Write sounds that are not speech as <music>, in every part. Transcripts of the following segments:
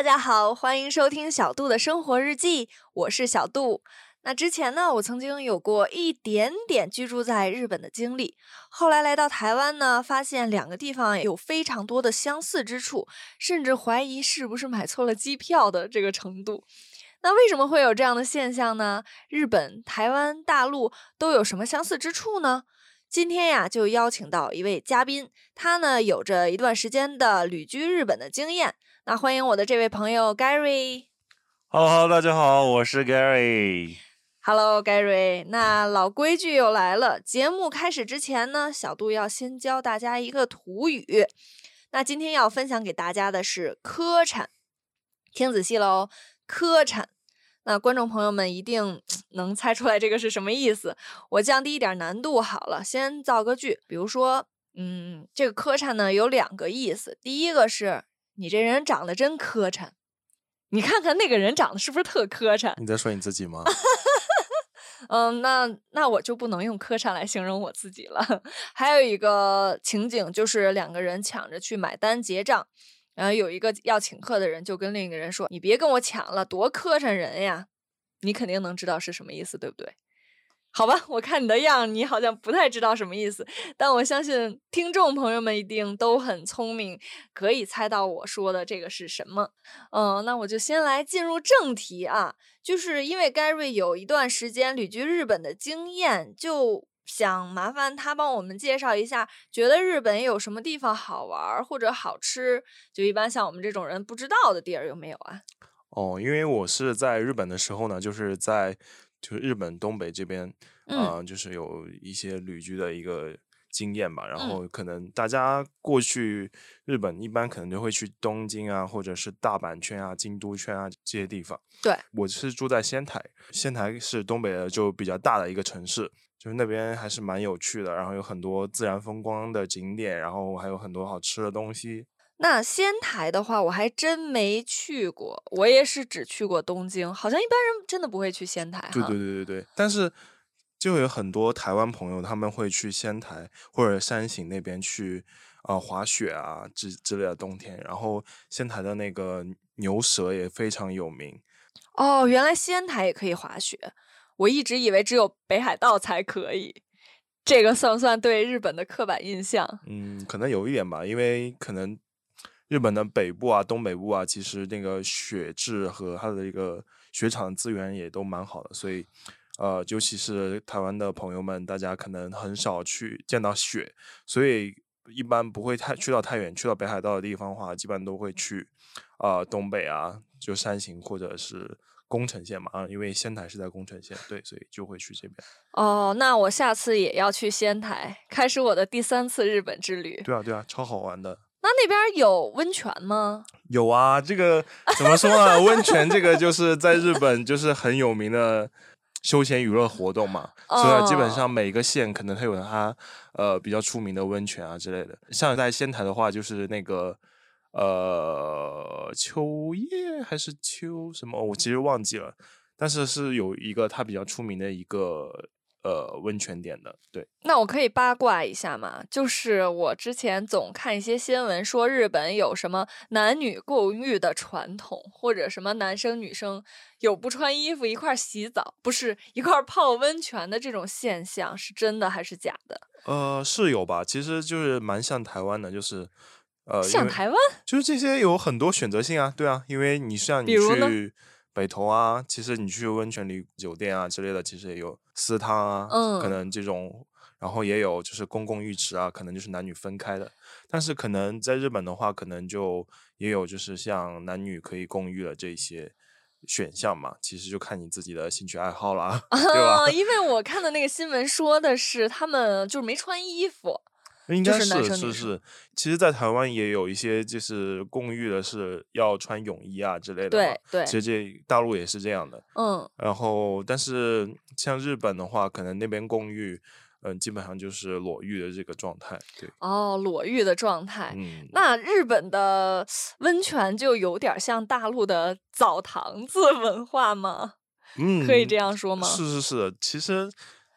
大家好，欢迎收听小杜的生活日记，我是小杜。那之前呢，我曾经有过一点点居住在日本的经历，后来来到台湾呢，发现两个地方有非常多的相似之处，甚至怀疑是不是买错了机票的这个程度。那为什么会有这样的现象呢？日本、台湾、大陆都有什么相似之处呢？今天呀，就邀请到一位嘉宾，他呢有着一段时间的旅居日本的经验。那欢迎我的这位朋友 Gary。Hello，Hello，大家好，我是 Gary。Hello，Gary。那老规矩又来了，节目开始之前呢，小杜要先教大家一个土语。那今天要分享给大家的是“磕碜”，听仔细喽，“磕碜”。那观众朋友们一定 <tsk> 能猜出来这个是什么意思。我降低一点难度好了，先造个句，比如说，嗯，这个“磕碜”呢有两个意思，第一个是你这人长得真磕碜。你看看那个人长得是不是特磕碜？你在说你自己吗？<laughs> 嗯，那那我就不能用磕碜来形容我自己了。<laughs> 还有一个情景就是两个人抢着去买单结账，然后有一个要请客的人就跟另一个人说：“你别跟我抢了，多磕碜人呀！”你肯定能知道是什么意思，对不对？好吧，我看你的样，你好像不太知道什么意思，但我相信听众朋友们一定都很聪明，可以猜到我说的这个是什么。嗯，那我就先来进入正题啊，就是因为 Gary 有一段时间旅居日本的经验，就想麻烦他帮我们介绍一下，觉得日本有什么地方好玩或者好吃，就一般像我们这种人不知道的地儿有没有啊？哦，因为我是在日本的时候呢，就是在。就是日本东北这边，啊，就是有一些旅居的一个经验吧。然后可能大家过去日本，一般可能就会去东京啊，或者是大阪圈啊、京都圈啊这些地方。对，我是住在仙台，仙台是东北的就比较大的一个城市，就是那边还是蛮有趣的，然后有很多自然风光的景点，然后还有很多好吃的东西。那仙台的话，我还真没去过，我也是只去过东京，好像一般人真的不会去仙台。对对对对对，但是就有很多台湾朋友他们会去仙台或者山形那边去啊滑雪啊之之类的冬天，然后仙台的那个牛舌也非常有名。哦，原来仙台也可以滑雪，我一直以为只有北海道才可以，这个算不算对日本的刻板印象？嗯，可能有一点吧，因为可能。日本的北部啊、东北部啊，其实那个雪质和它的一个雪场资源也都蛮好的，所以，呃，尤其是台湾的朋友们，大家可能很少去见到雪，所以一般不会太去到太远，去到北海道的地方的话，基本都会去，啊，东北啊，就山形或者是宫城县嘛，啊，因为仙台是在宫城县，对，所以就会去这边。哦，那我下次也要去仙台，开始我的第三次日本之旅。对啊，对啊，超好玩的。那那边有温泉吗？有啊，这个怎么说呢？温泉这个就是在日本就是很有名的休闲娱乐活动嘛，<laughs> 所以基本上每个县可能它有它呃比较出名的温泉啊之类的。像在仙台的话，就是那个呃秋叶还是秋什么，我其实忘记了，但是是有一个它比较出名的一个。呃，温泉点的，对。那我可以八卦一下吗？就是我之前总看一些新闻，说日本有什么男女共浴的传统，或者什么男生女生有不穿衣服一块洗澡，不是一块泡温泉的这种现象，是真的还是假的？呃，是有吧？其实就是蛮像台湾的，就是呃，像台湾，就是这些有很多选择性啊，对啊，因为你像你去。北投啊，其实你去温泉旅酒店啊之类的，其实也有私汤啊，可能这种，然后也有就是公共浴池啊，可能就是男女分开的。但是可能在日本的话，可能就也有就是像男女可以共浴的这些选项嘛。其实就看你自己的兴趣爱好啦，<laughs> 对吧？<laughs> 因为我看的那个新闻说的是他们就是没穿衣服。应该是是是，其实，在台湾也有一些就是公寓的是要穿泳衣啊之类的。对对，其实这大陆也是这样的。嗯，然后但是像日本的话，可能那边公寓，嗯，基本上就是裸浴的这个状态。对，哦，裸浴的状态。嗯，那日本的温泉就有点像大陆的澡堂子文化吗？嗯，可以这样说吗？是是是，其实。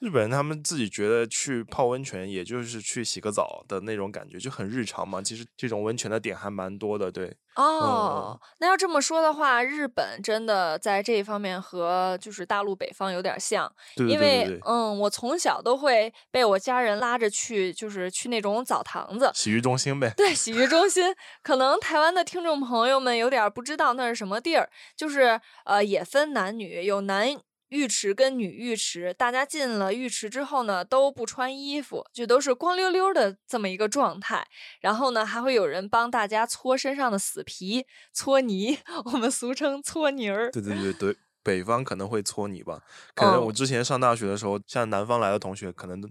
日本人他们自己觉得去泡温泉，也就是去洗个澡的那种感觉，就很日常嘛。其实这种温泉的点还蛮多的，对。哦，那要这么说的话，日本真的在这一方面和就是大陆北方有点像，因为嗯，我从小都会被我家人拉着去，就是去那种澡堂子、洗浴中心呗。对，洗浴中心，可能台湾的听众朋友们有点不知道那是什么地儿，就是呃，也分男女，有男。浴池跟女浴池，大家进了浴池之后呢，都不穿衣服，就都是光溜溜的这么一个状态。然后呢，还会有人帮大家搓身上的死皮，搓泥，<laughs> 我们俗称搓泥儿。对对对对，北方可能会搓泥吧。可能我之前上大学的时候，像南方来的同学，可能都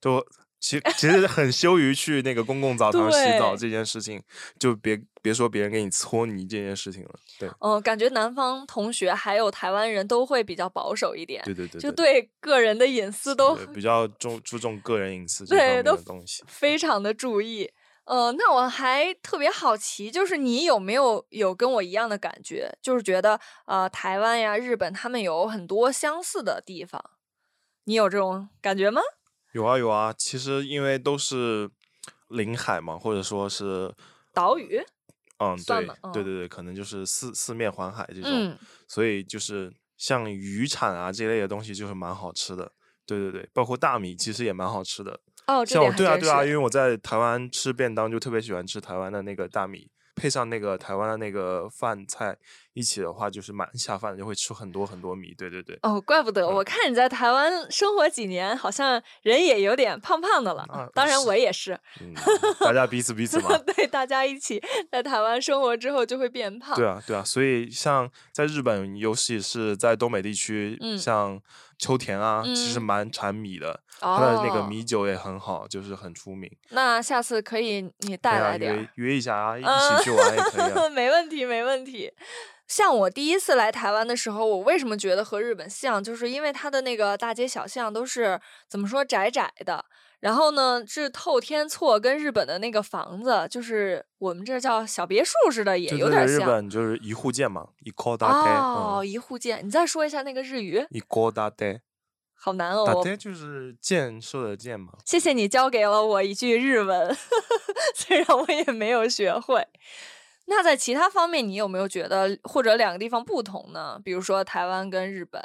都。其其实很羞于去那个公共澡堂洗澡这件事情，就别别说别人给你搓泥这件事情了。对，嗯，感觉南方同学还有台湾人都会比较保守一点。对对对，就对个人的隐私都比较重注重个人隐私这方面的东西，非常的注意。呃，那我还特别好奇，就是你有没有有跟我一样的感觉，就是觉得呃台湾呀、日本他们有很多相似的地方，你有这种感觉吗？有啊有啊，其实因为都是临海嘛，或者说是岛屿，嗯，对对对对，可能就是四四面环海这种，所以就是像渔产啊这类的东西就是蛮好吃的，对对对，包括大米其实也蛮好吃的。哦，像我对啊对啊，因为我在台湾吃便当就特别喜欢吃台湾的那个大米。配上那个台湾的那个饭菜一起的话，就是蛮下饭的，就会吃很多很多米。对对对。哦，怪不得我看你在台湾生活几年，好像人也有点胖胖的了。啊，当然我也是。嗯，大家彼此彼此嘛。<laughs> 对，大家一起在台湾生活之后就会变胖。对啊，对啊。所以像在日本，尤其是在东北地区，嗯像。秋田啊，其实蛮产米的，它的那个米酒也很好，就是很出名。那下次可以你带来点，约约一下啊，一起去玩也可以。<laughs> 没问题，没问题。像我第一次来台湾的时候，我为什么觉得和日本像，就是因为它的那个大街小巷都是怎么说窄窄的。然后呢，这透天厝，跟日本的那个房子，就是我们这叫小别墅似的，也有点像。日本就是一户建嘛，一户建。哦，一户建，你再说一下那个日语。一户建。好难哦。建就是建设的建嘛。谢谢你教给了我一句日文，<laughs> 虽然我也没有学会。那在其他方面，你有没有觉得或者两个地方不同呢？比如说台湾跟日本。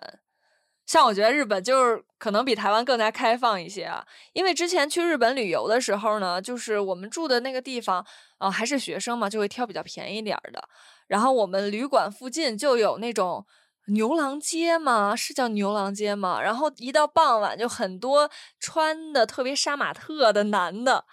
像我觉得日本就是可能比台湾更加开放一些啊，因为之前去日本旅游的时候呢，就是我们住的那个地方，呃，还是学生嘛，就会挑比较便宜点儿的。然后我们旅馆附近就有那种牛郎街吗，是叫牛郎街吗？然后一到傍晚，就很多穿的特别杀马特的男的，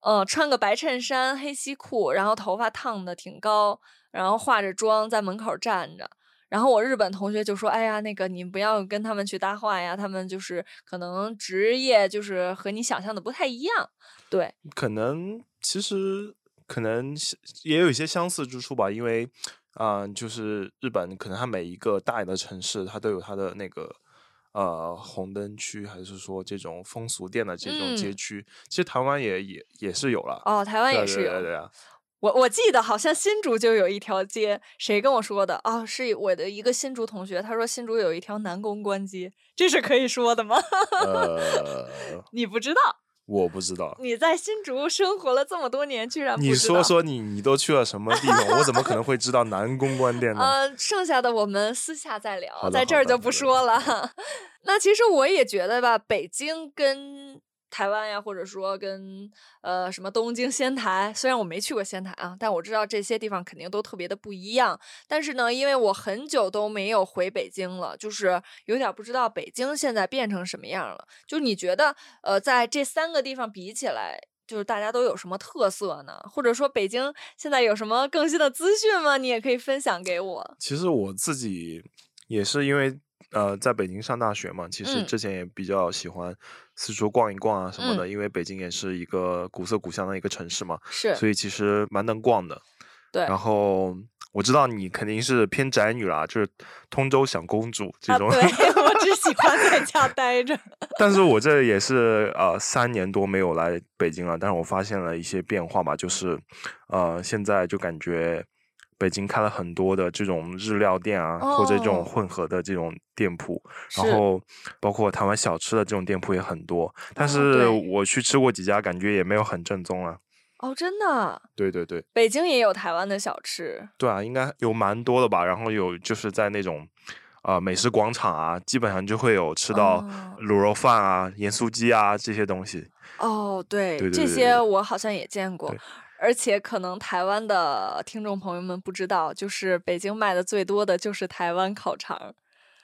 呃，穿个白衬衫、黑西裤，然后头发烫的挺高，然后化着妆在门口站着。然后我日本同学就说：“哎呀，那个你不要跟他们去搭话呀，他们就是可能职业就是和你想象的不太一样。”对，可能其实可能也有一些相似之处吧，因为啊，就是日本可能它每一个大一点的城市，它都有它的那个呃红灯区，还是说这种风俗店的这种街区。其实台湾也也也是有了哦，台湾也是有对啊。我我记得好像新竹就有一条街，谁跟我说的哦，是我的一个新竹同学，他说新竹有一条南公关街，这是可以说的吗？呃，<laughs> 你不知道，我不知道。你在新竹生活了这么多年，居然你说说你你都去了什么地方？我怎么可能会知道南宫关店呢？呃，剩下的我们私下再聊，在这儿就不说了。<laughs> 那其实我也觉得吧，北京跟。台湾呀，或者说跟呃什么东京、仙台，虽然我没去过仙台啊，但我知道这些地方肯定都特别的不一样。但是呢，因为我很久都没有回北京了，就是有点不知道北京现在变成什么样了。就你觉得，呃，在这三个地方比起来，就是大家都有什么特色呢？或者说北京现在有什么更新的资讯吗？你也可以分享给我。其实我自己也是因为。呃，在北京上大学嘛，其实之前也比较喜欢四处逛一逛啊什么的，因为北京也是一个古色古香的一个城市嘛，是，所以其实蛮能逛的。对，然后我知道你肯定是偏宅女啦，就是通州小公主这种。对，<laughs> 我只喜欢在家待着。<laughs> 但是我这也是呃三年多没有来北京了，但是我发现了一些变化吧，就是呃现在就感觉。北京开了很多的这种日料店啊，或者这种哦混合的这种店铺，然后包括台湾小吃的这种店铺也很多。但哦是我去吃过几家，感觉也没有很正宗啊。哦，真的，对对对，北京也有台湾的小吃。对啊，应该有蛮多的吧。然后有就是在那种呃美食广场啊，基本上就会有吃到哦卤肉饭啊、盐酥鸡啊这些东西。哦，对，对对这些我好像也见过对，而且可能台湾的听众朋友们不知道，就是北京卖的最多的就是台湾烤肠，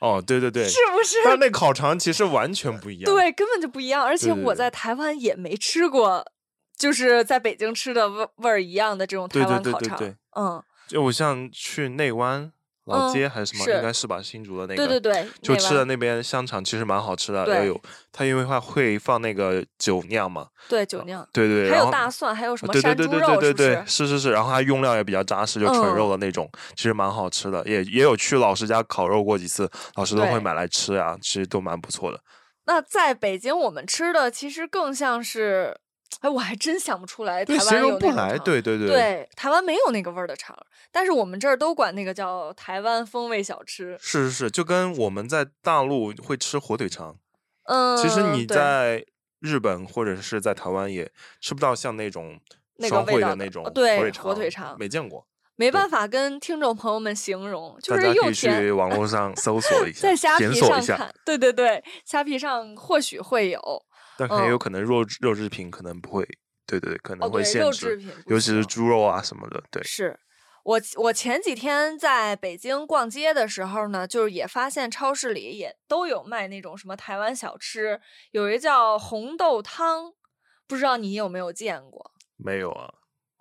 哦，对对对，是不是？但那烤肠其实完全不一样。对，根本就不一样。而且我在台湾也没吃过，就是在北京吃的味味儿一样的这种台湾烤肠。对对对嗯，就我像去内湾老嗯街还是什么，是应该是吧？新竹的那个，对对对，就吃的那边香肠其实蛮好吃的，对要有它因为它会放那个酒酿嘛，对酒酿，对对，还有大蒜，还有什么对对山猪肉，对对对对是是？是然后它用料也比较扎实，就纯肉嗯的那种，其实蛮好吃的，也也有去老师家烤肉过几次，老师都会买来吃啊，其实都蛮不错的。那在北京，我们吃的其实更像是，哎，我还真想不出来台对，湾有那个肠对对对对，台湾没有那个味儿的肠，但是我们这儿都管那个叫台湾风味小吃。是是是，就跟我们在大陆会吃火腿肠，嗯，其实你在日本或者是在台湾也吃不到像那种那个双汇的那种哦对腿火腿肠没见过。没办法跟听众朋友们形容，就是又甜去。网络上搜索一下，在虾皮上看，对对对，虾皮上或许会有。但很有嗯可能肉肉制品可能不会，对对对，可哦，能会限制，制品尤其是猪肉啊什么的，对。是我我前几天在北京逛街的时候呢，就是也发现超市里也都有卖那种什么台湾小吃，有一个叫红豆汤，不知道你有没有见过？没有啊，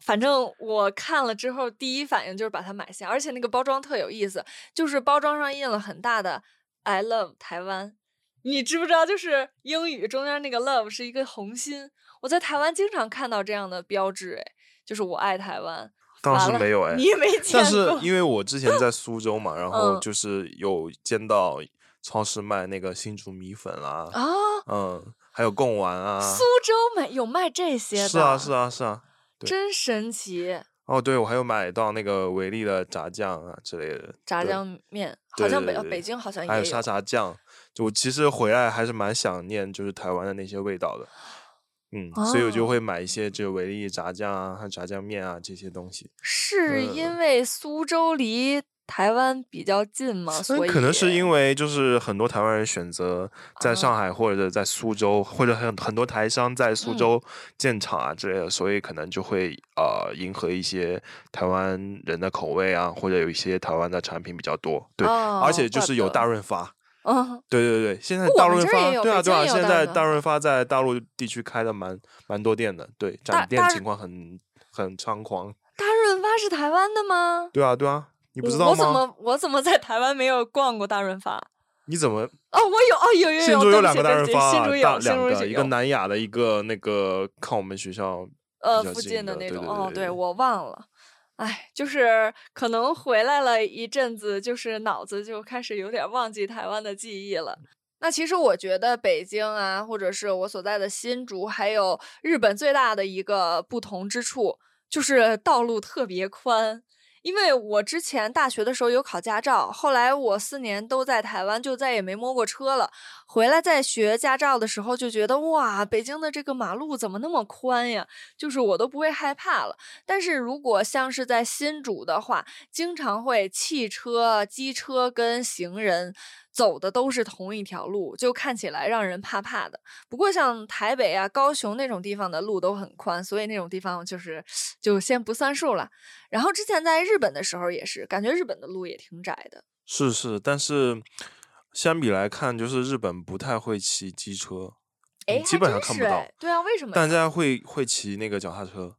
反正我看了之后，第一反应就是把它买下，而且那个包装特有意思，就是包装上印了很大的 “I love 台湾”，你知不知道？就是英语中间那个 “love” 是一个红心，我在台湾经常看到这样的标志，哎，就是我爱台湾。倒完了是没有哎你。也没见过。但是因为我之前在苏州嘛，然后嗯就是有见到超市卖那个新竹米粉啦，啊，嗯，还有贡丸啊苏，州买有卖这些的，是啊是啊是啊。对真神奇。哦，对，我还有买到那个维力的炸酱啊之类的，炸酱面好像北北京好像也有还有沙茶酱。就我其实回来还是蛮想念就是台湾的那些味道的，嗯，所以我就哦会买一些这维力炸酱啊、和炸酱面啊这些东西。是嗯因为苏州离台湾比较近嘛？所以可能是因为就是很多台湾人选择在上啊海或者在苏州，或者很很多台商在苏嗯州建厂啊之类的，所以可能就会呃迎合一些台湾人的口味啊，或者有一些台湾的产品比较多。对，而且就是有大润发。嗯，对对对，现在大润发，对啊对啊，现在大润发在大陆地区开的蛮蛮多店的，对，展店情况很很猖狂。大润发是台湾的吗？对啊对啊，你不知道吗？我怎么我怎么在台湾没有逛过大润发？你怎么哦，我有哦，有有有，新竹有两对不起对个大润发，不起新竹大有，新两个，一个南雅的，一个那个靠我们学校呃附近的那种。哦，对对对对对我忘了。哎，就是可能回来了一阵子，就是脑子就开始有点忘记台湾的记忆了。那其实我觉得北京啊，或者是我所在的新竹，还有日本最大的一个不同之处，就是道路特别宽。因为我之前大学的时候有考驾照，后来我四年都在台湾，就再也没摸过车了。回来再学驾照的时候，就觉得哇，北京的这个马路怎么那么宽呀？就是我都不会害怕了。但是如果像是在新竹的话，经常会汽车、机车跟行人走的都是同一条路，就看起来让人怕怕的。不过像台北啊、高雄那种地方的路都很宽，所以那种地方就是就先不算数了。然后之前在日本的时候也是，感觉日本的路也挺窄的。是是，但是相比来看，就是日本不太会骑机车，哎，你基本上看不到。对啊，为什么呀？大家会会骑那个脚踏车，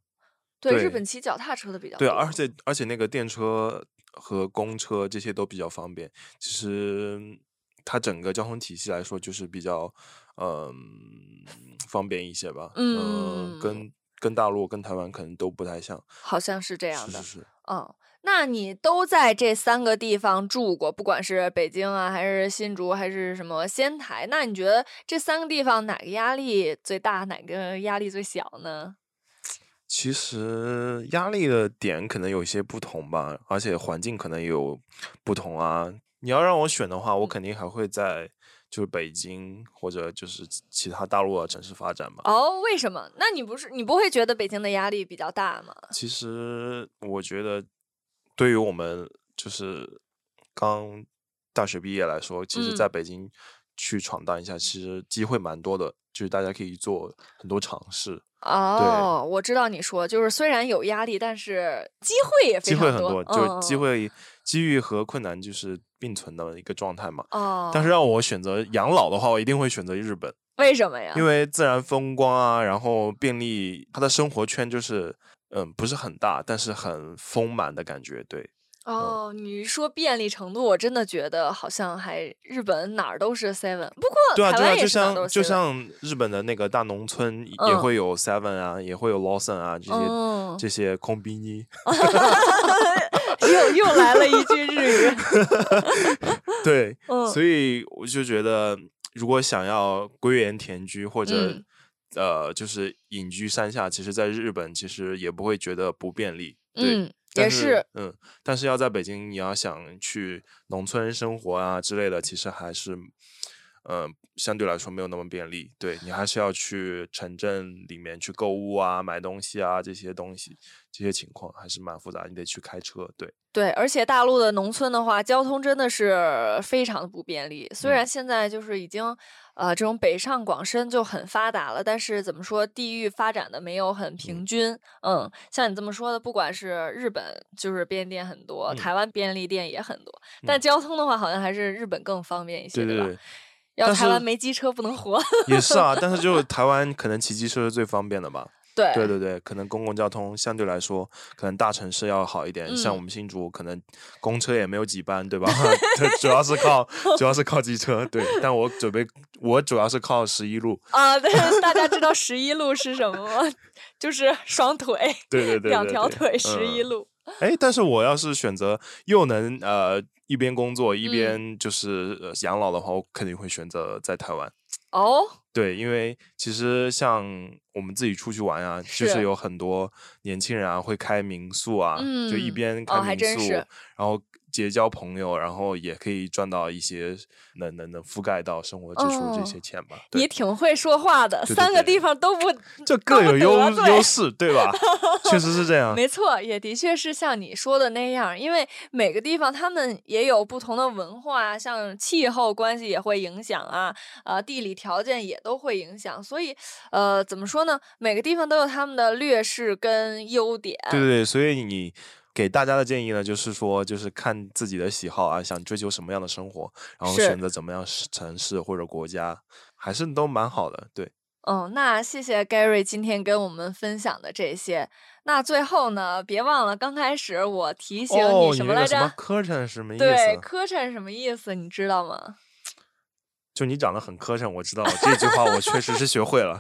对日本骑脚踏车的比较多对，而且而且那个电车和公车这些都比较方便。其实它整个交通体系来说，就是比较嗯、方便一些吧。嗯跟跟大陆跟台湾可能都不太像。好像是这样的。是是是。嗯，那你都在这三个地方住过，不管是北京啊，还是新竹，还是什么仙台，那你觉得这三个地方哪个压力最大，哪个压力最小呢？其实压力的点可能有一些不同吧，而且环境可能也有不同啊。你要让我选的话，我肯定还会在就是北京或者就是其其他大陆的城市发展嘛。哦，为什么？那你不是你不会觉得北京的压力比较大吗？其实我觉得，对于我们就是刚大学毕业来说，其实嗯在北京去闯荡一下，其实机会蛮多的，就是大家可以做很多尝试，哦，我知道你说，就是虽然有压力，但是机会也非机会很多，嗯就机。会、机遇和困难就是并存的一个状态嘛。嗯哦，但是让我选择养老的话，我一定会选择日本，为什么呀？因为自然风光啊，然后便利，它的生活圈就是嗯不是很大，但是很丰满的感觉，对。哦，你说便利程度，我真的觉得好像还日本哪儿都是 Seven，不过对啊，对啊，就像就像日本的那个大农村也嗯会有 Seven 啊，也会有 Lawson 啊这些、嗯这些空比尼。<laughs> <laughs> <laughs> 又又来了一句日语，<laughs> 对，嗯所以我就觉得，如果想要归园田居或者、嗯呃，就是隐居山下，其实在日本其实也不会觉得不便利。对，也是，嗯，但是要在北京，你要想去农村生活啊之类的，其实还是，嗯、相对来说没有那么便利。对你还是要去城镇里面去购物啊、买东西啊这些东西，这些情况还是蛮复杂，你得去开车。对，对，而且大陆的农村的话，交通真的是非常的不便利。虽嗯然现在就是已经，呃，这种北上广深就很发达了，但是怎么说，地域发展的没有很平均。嗯，像你这么说的，不管是日本就是便利店很多，嗯台湾便利店也很多，但交通的话，好像还是日本更方便一些，吧？对对对，但要台湾是没机车不能活。<laughs> 也是啊。但是就台湾可能骑机车是最方便的吧。<laughs> 对对对对，可能公共交通相对来说，可能大城市要好一点。像嗯我们新竹，可能公车也没有几班，对吧？<laughs> 对，主要是靠主要是靠机车。对，但我准备，我主要是靠十一路。啊，对，大家知道十一路是什么吗？就是双腿，对对对两对对条腿，十一嗯路。哎，但是我要是选择又能呃一边工作一嗯。边就是、呃养老的话，我肯定会选择在台湾。哦，对，因为其实像我们自己出去玩啊，就是是有很多年轻人啊会开民宿啊，就一嗯边开民宿，然后结交朋友，然后也可以赚到一些能能能覆盖到生活支出这哦些钱吧。也对，挺会说话的，对对三个地方都不这各有优优势，对吧？确实是这 <laughs> 样。没错，也的确是像你说的那样，因为每个地方他们也有不同的文化啊，像气候关系也会影响啊，呃，地理条件也都会影响，所以呃，怎么说呢？每个地方都有他们的劣势跟优点。对对对，所以你给大家的建议呢，就是说，就是看自己的喜好啊，想追求什么样的生活，然后选择怎么样城市或者国家，还是都蛮好的。对，嗯，那谢谢 Gary 今天跟我们分享的这些。那最后呢，别忘了刚开始我提醒哦，你什么来着？那个什么磕碜什么意思对，思？磕碜什么意思？你知道吗？就你长得很磕碜，我知道这句话，我确实是学会了。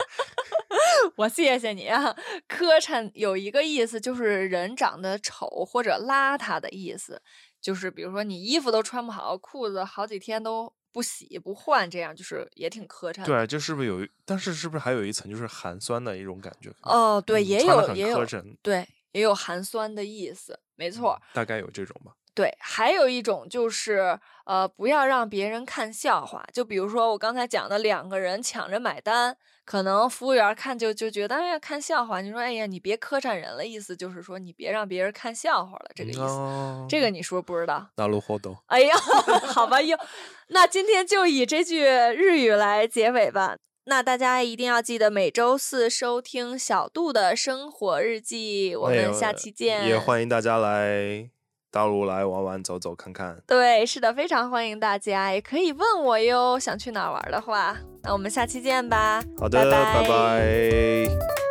我谢谢你啊！磕碜有一个意思，就是人长得丑或者邋遢的意思，就是比如说你衣服都穿不好，裤子好几天都不洗不换，这样就是也挺磕碜。对啊，这是不是有一？但是是不是还有一层就是寒酸的一种感觉？哦，对，也有也有磕碜，对，也有寒酸的意思，没错。大概有这种吧。对，还有一种就是，呃，不要让别人看笑话。就比如说我刚才讲的，两个人抢着买单，可能服务员看就就觉得，哎呀，看笑话。你说，哎呀，你别磕碜人了，意思就是说你别让别人看笑话了，这个意思。哦，这个你是不是不知道？大陆活动。哎呀，<laughs> 好吧，又，那今天就以这句日语来结尾吧。那大家一定要记得每周四收听小杜的生活日记，我哎们下期见。也欢迎大家来大陆来玩玩、走走看看。对，是的，非常欢迎大家，也可以问我哟，想去哪玩的话，那我们下期见吧，好的，拜拜拜